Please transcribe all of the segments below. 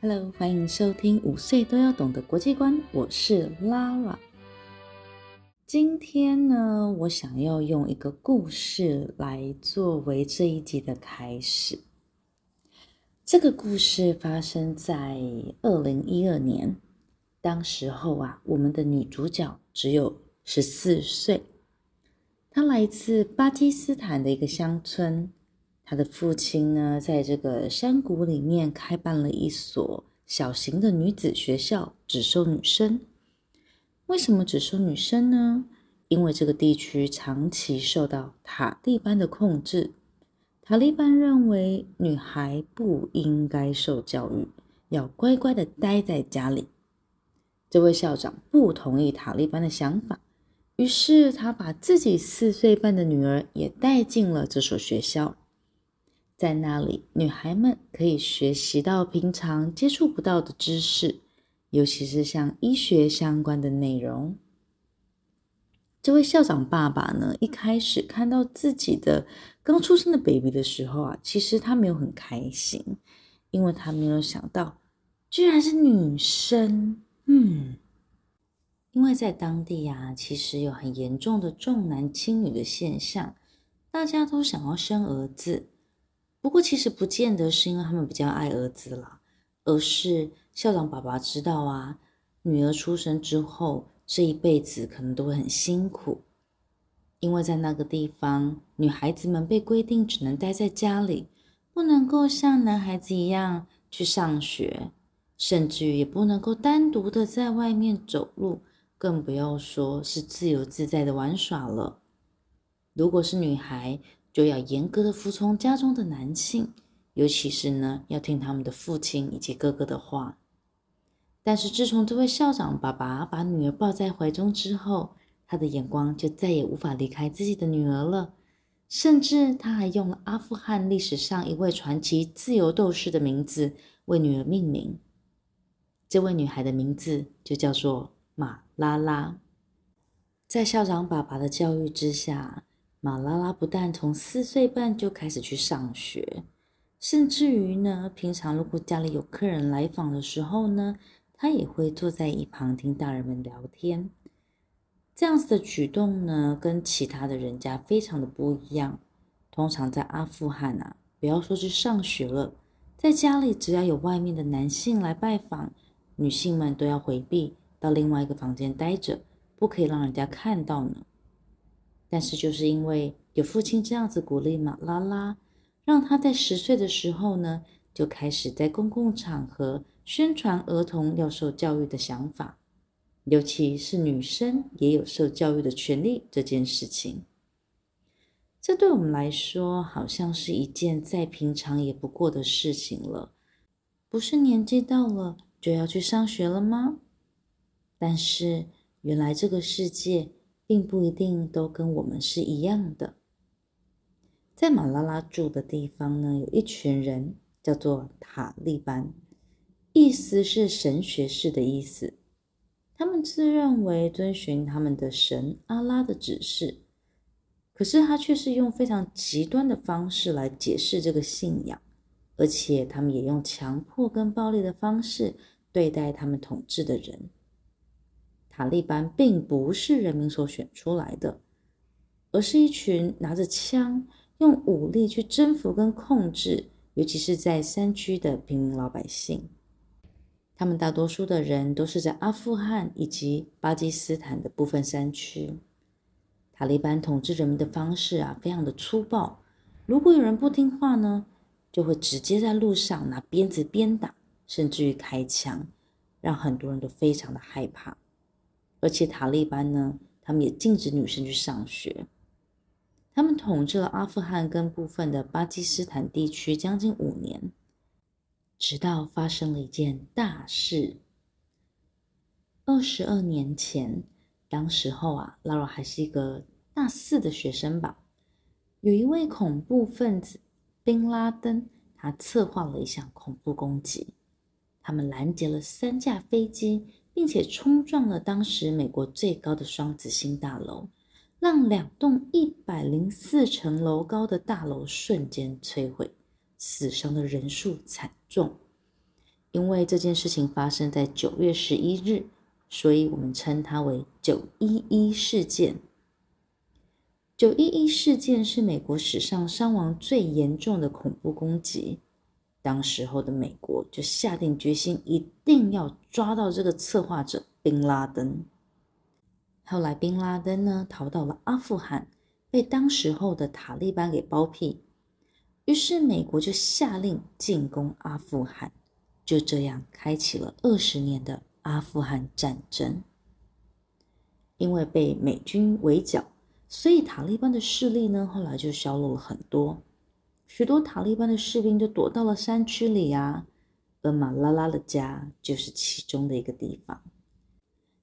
Hello，欢迎收听五岁都要懂的国际观，我是 Lara。今天呢，我想要用一个故事来作为这一集的开始。这个故事发生在二零一二年，当时候啊，我们的女主角只有十四岁，她来自巴基斯坦的一个乡村。他的父亲呢，在这个山谷里面开办了一所小型的女子学校，只收女生。为什么只收女生呢？因为这个地区长期受到塔利班的控制。塔利班认为女孩不应该受教育，要乖乖的待在家里。这位校长不同意塔利班的想法，于是他把自己四岁半的女儿也带进了这所学校。在那里，女孩们可以学习到平常接触不到的知识，尤其是像医学相关的内容。这位校长爸爸呢，一开始看到自己的刚出生的 baby 的时候啊，其实他没有很开心，因为他没有想到，居然是女生。嗯，因为在当地呀，其实有很严重的重男轻女的现象，大家都想要生儿子。不过，其实不见得是因为他们比较爱儿子啦，而是校长爸爸知道啊，女儿出生之后，这一辈子可能都会很辛苦，因为在那个地方，女孩子们被规定只能待在家里，不能够像男孩子一样去上学，甚至于也不能够单独的在外面走路，更不要说是自由自在的玩耍了。如果是女孩，就要严格的服从家中的男性，尤其是呢，要听他们的父亲以及哥哥的话。但是自从这位校长爸爸把女儿抱在怀中之后，他的眼光就再也无法离开自己的女儿了。甚至他还用了阿富汗历史上一位传奇自由斗士的名字为女儿命名。这位女孩的名字就叫做马拉拉。在校长爸爸的教育之下，马拉拉不但从四岁半就开始去上学，甚至于呢，平常如果家里有客人来访的时候呢，他也会坐在一旁听大人们聊天。这样子的举动呢，跟其他的人家非常的不一样。通常在阿富汗啊，不要说去上学了，在家里只要有外面的男性来拜访，女性们都要回避到另外一个房间待着，不可以让人家看到呢。但是，就是因为有父亲这样子鼓励马拉拉，让他在十岁的时候呢，就开始在公共场合宣传儿童要受教育的想法，尤其是女生也有受教育的权利这件事情。这对我们来说，好像是一件再平常也不过的事情了。不是年纪到了就要去上学了吗？但是，原来这个世界。并不一定都跟我们是一样的。在马拉拉住的地方呢，有一群人叫做塔利班，意思是神学士的意思。他们自认为遵循他们的神阿拉的指示，可是他却是用非常极端的方式来解释这个信仰，而且他们也用强迫跟暴力的方式对待他们统治的人。塔利班并不是人民所选出来的，而是一群拿着枪、用武力去征服跟控制，尤其是在山区的平民老百姓。他们大多数的人都是在阿富汗以及巴基斯坦的部分山区。塔利班统治人民的方式啊，非常的粗暴。如果有人不听话呢，就会直接在路上拿鞭子鞭打，甚至于开枪，让很多人都非常的害怕。而且塔利班呢，他们也禁止女生去上学。他们统治了阿富汗跟部分的巴基斯坦地区将近五年，直到发生了一件大事。二十二年前，当时候啊，Lara 还是一个大四的学生吧。有一位恐怖分子宾拉登，他策划了一项恐怖攻击。他们拦截了三架飞机，并且冲撞了当时美国最高的双子星大楼。让两栋一百零四层楼高的大楼瞬间摧毁，死伤的人数惨重。因为这件事情发生在九月十一日，所以我们称它为“九一一事件”。九一一事件是美国史上伤亡最严重的恐怖攻击。当时候的美国就下定决心，一定要抓到这个策划者宾拉登。后来，宾拉登呢逃到了阿富汗，被当时候的塔利班给包庇。于是，美国就下令进攻阿富汗，就这样开启了二十年的阿富汗战争。因为被美军围剿，所以塔利班的势力呢后来就削弱了很多，许多塔利班的士兵就躲到了山区里啊，而马拉拉的家就是其中的一个地方。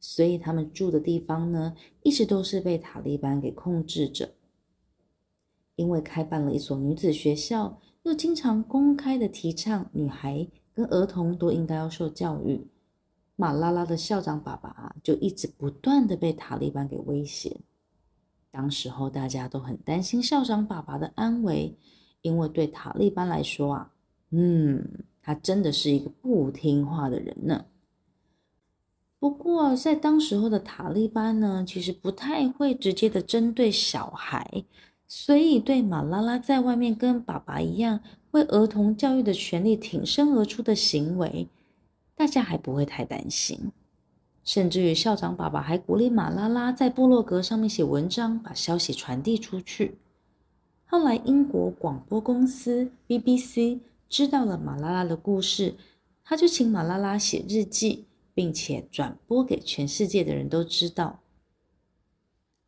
所以他们住的地方呢，一直都是被塔利班给控制着。因为开办了一所女子学校，又经常公开的提倡女孩跟儿童都应该要受教育，马拉拉的校长爸爸就一直不断的被塔利班给威胁。当时候大家都很担心校长爸爸的安危，因为对塔利班来说啊，嗯，他真的是一个不听话的人呢。不过，在当时候的塔利班呢，其实不太会直接的针对小孩，所以对马拉拉在外面跟爸爸一样为儿童教育的权利挺身而出的行为，大家还不会太担心。甚至于校长爸爸还鼓励马拉拉在部落格上面写文章，把消息传递出去。后来，英国广播公司 BBC 知道了马拉拉的故事，他就请马拉拉写日记。并且转播给全世界的人都知道，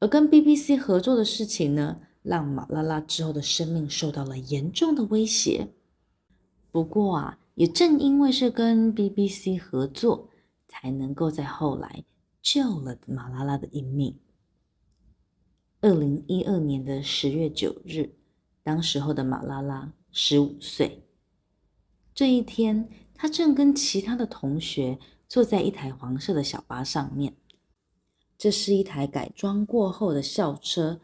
而跟 BBC 合作的事情呢，让马拉拉之后的生命受到了严重的威胁。不过啊，也正因为是跟 BBC 合作，才能够在后来救了马拉拉的一命。二零一二年的十月九日，当时候的马拉拉十五岁，这一天，他正跟其他的同学。坐在一台黄色的小巴上面，这是一台改装过后的校车，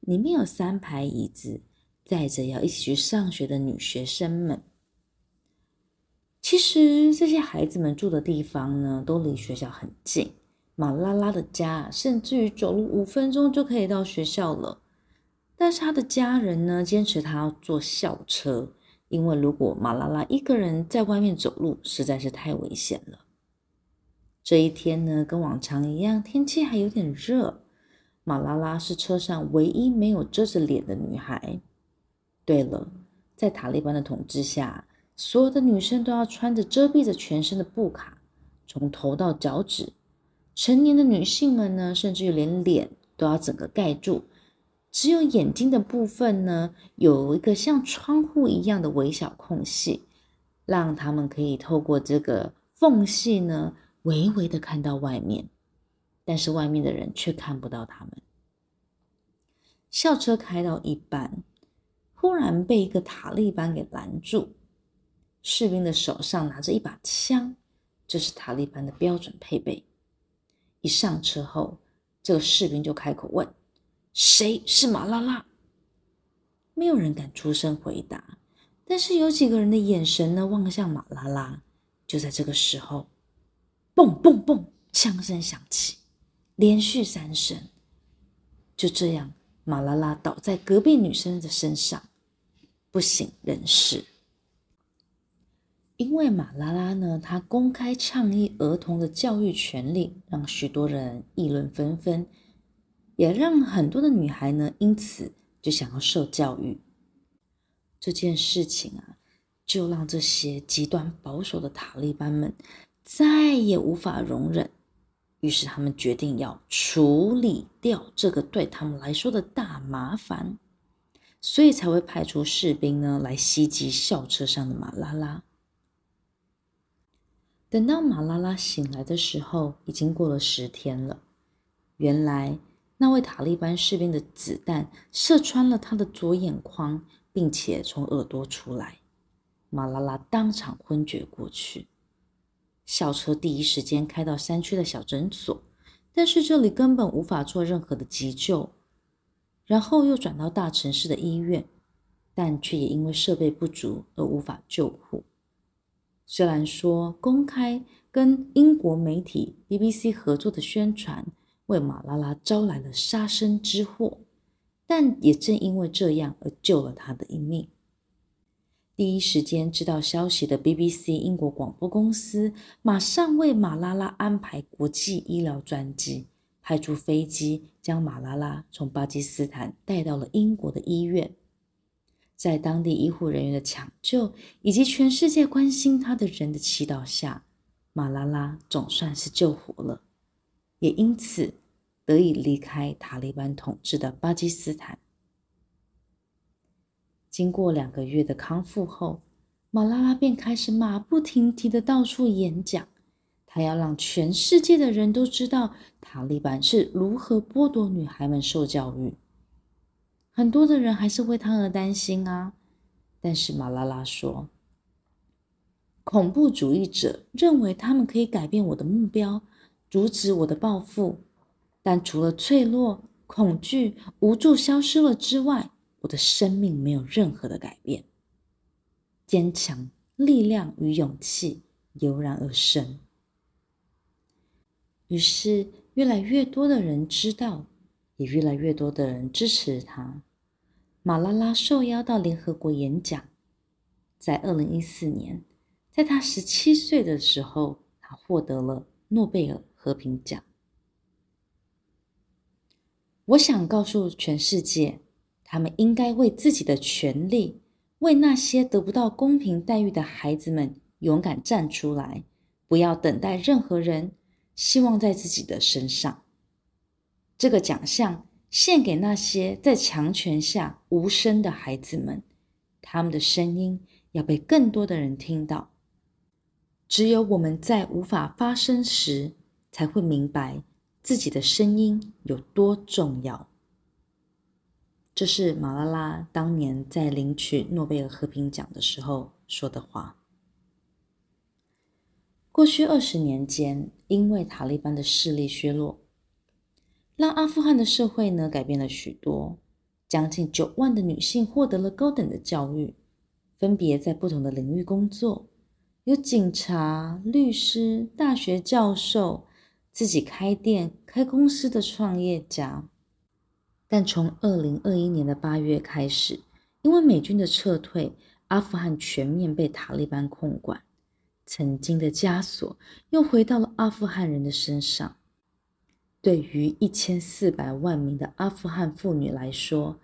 里面有三排椅子，载着要一起去上学的女学生们。其实这些孩子们住的地方呢，都离学校很近。马拉拉的家甚至于走路五分钟就可以到学校了。但是他的家人呢，坚持他要坐校车，因为如果马拉拉一个人在外面走路，实在是太危险了。这一天呢，跟往常一样，天气还有点热。马拉拉是车上唯一没有遮着脸的女孩。对了，在塔利班的统治下，所有的女生都要穿着遮蔽着全身的布卡，从头到脚趾。成年的女性们呢，甚至于连脸都要整个盖住，只有眼睛的部分呢，有一个像窗户一样的微小空隙，让她们可以透过这个缝隙呢。微微的看到外面，但是外面的人却看不到他们。校车开到一半，忽然被一个塔利班给拦住。士兵的手上拿着一把枪，这是塔利班的标准配备。一上车后，这个士兵就开口问：“谁是马拉拉？”没有人敢出声回答，但是有几个人的眼神呢，望向马拉拉。就在这个时候。嘣嘣嘣！枪声响起，连续三声。就这样，马拉拉倒在隔壁女生的身上，不省人事。因为马拉拉呢，她公开倡议儿童的教育权利，让许多人议论纷纷，也让很多的女孩呢，因此就想要受教育。这件事情啊，就让这些极端保守的塔利班们。再也无法容忍，于是他们决定要处理掉这个对他们来说的大麻烦。所以才会派出士兵呢来袭击校车上的马拉拉。等到马拉拉醒来的时候，已经过了十天了。原来那位塔利班士兵的子弹射穿了他的左眼眶，并且从耳朵出来，马拉拉当场昏厥过去。校车第一时间开到山区的小诊所，但是这里根本无法做任何的急救。然后又转到大城市的医院，但却也因为设备不足而无法救护。虽然说公开跟英国媒体 BBC 合作的宣传为马拉拉招来了杀身之祸，但也正因为这样而救了他的一命。第一时间知道消息的 BBC 英国广播公司马上为马拉拉安排国际医疗专机。派出飞机将马拉拉从巴基斯坦带到了英国的医院，在当地医护人员的抢救以及全世界关心他的人的祈祷下，马拉拉总算是救活了，也因此得以离开塔利班统治的巴基斯坦。经过两个月的康复后，马拉拉便开始马不停蹄的到处演讲。他要让全世界的人都知道塔利班是如何剥夺女孩们受教育。很多的人还是为他而担心啊。但是马拉拉说，恐怖主义者认为他们可以改变我的目标，阻止我的报复。但除了脆弱、恐惧、无助消失了之外，我的生命没有任何的改变。坚强、力量与勇气油然而生。于是，越来越多的人知道，也越来越多的人支持他。马拉拉受邀到联合国演讲，在二零一四年，在他十七岁的时候，他获得了诺贝尔和平奖。我想告诉全世界，他们应该为自己的权利，为那些得不到公平待遇的孩子们勇敢站出来，不要等待任何人。希望在自己的身上，这个奖项献给那些在强权下无声的孩子们，他们的声音要被更多的人听到。只有我们在无法发声时，才会明白自己的声音有多重要。这是马拉拉当年在领取诺贝尔和平奖的时候说的话。过去二十年间，因为塔利班的势力削弱，让阿富汗的社会呢改变了许多。将近九万的女性获得了高等的教育，分别在不同的领域工作，有警察、律师、大学教授、自己开店、开公司的创业家。但从二零二一年的八月开始，因为美军的撤退，阿富汗全面被塔利班控管。曾经的枷锁又回到了阿富汗人的身上。对于一千四百万名的阿富汗妇女来说，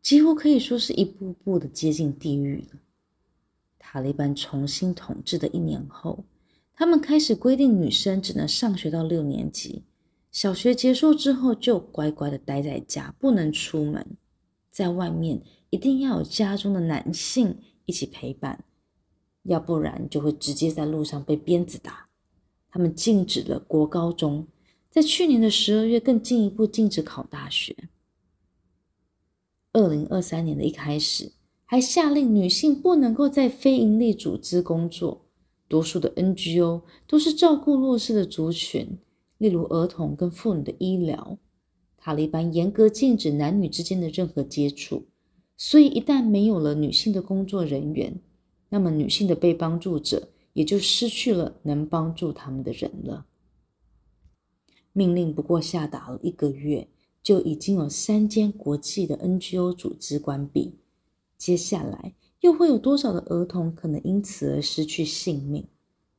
几乎可以说是一步步的接近地狱了。塔利班重新统治的一年后，他们开始规定女生只能上学到六年级，小学结束之后就乖乖的待在家，不能出门，在外面一定要有家中的男性一起陪伴。要不然就会直接在路上被鞭子打。他们禁止了国高中，在去年的十二月更进一步禁止考大学。二零二三年的一开始，还下令女性不能够在非营利组织工作。多数的 NGO 都是照顾弱势的族群，例如儿童跟妇女的医疗。塔利班严格禁止男女之间的任何接触，所以一旦没有了女性的工作人员，那么，女性的被帮助者也就失去了能帮助他们的人了。命令不过下达了一个月，就已经有三间国际的 NGO 组织关闭。接下来又会有多少的儿童可能因此而失去性命？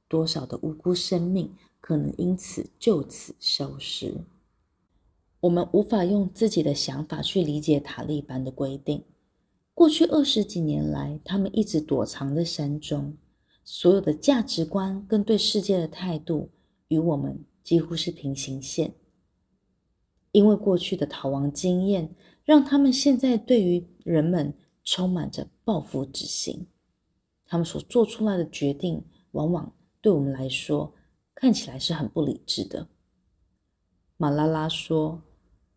多少的无辜生命可能因此就此消失？我们无法用自己的想法去理解塔利班的规定。过去二十几年来，他们一直躲藏在山中，所有的价值观跟对世界的态度与我们几乎是平行线。因为过去的逃亡经验，让他们现在对于人们充满着报复之心。他们所做出来的决定，往往对我们来说看起来是很不理智的。马拉拉说：“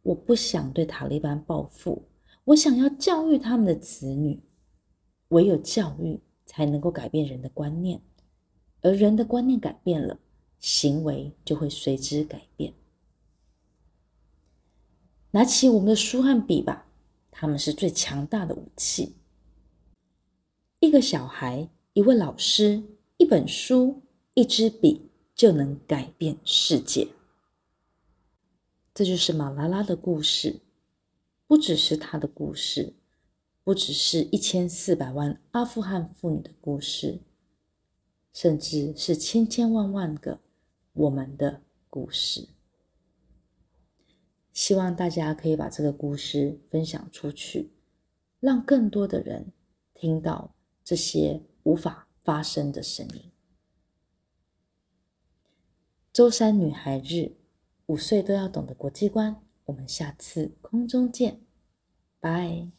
我不想对塔利班报复，我想要教育他们的子女。唯有教育，才能够改变人的观念，而人的观念改变了，行为就会随之改变。拿起我们的书和笔吧，他们是最强大的武器。一个小孩，一位老师，一本书，一支笔，就能改变世界。”这就是马拉拉的故事，不只是她的故事，不只是一千四百万阿富汗妇女的故事，甚至是千千万万个我们的故事。希望大家可以把这个故事分享出去，让更多的人听到这些无法发声的声音。周三女孩日。五岁都要懂的国际观，我们下次空中见，拜。